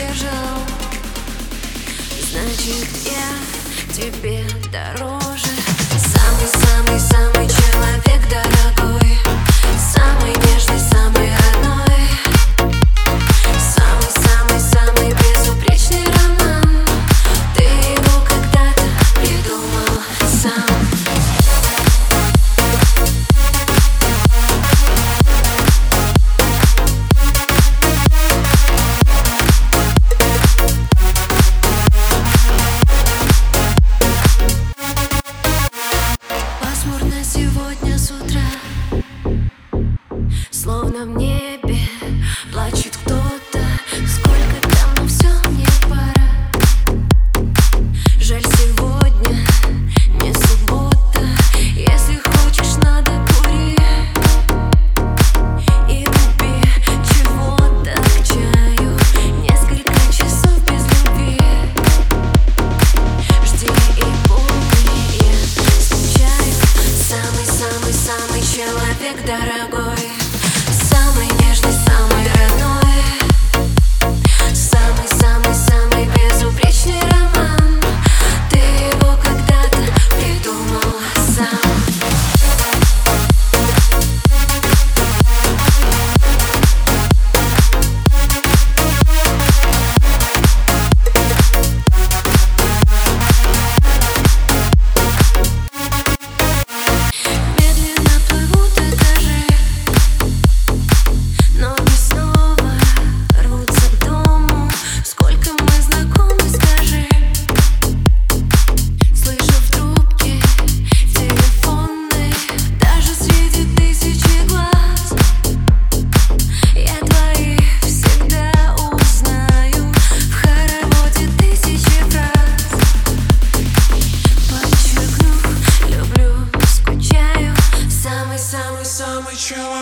держал Значит, я тебе дорогу Словно в небе плачет кто-то. Сколько там, но все мне пора. Жаль, сегодня не суббота. Если хочешь, надо кури. И купи чего-то к чаю. Несколько часов без любви. Жди и помни, я скучаю Самый-самый-самый человек дорогой. you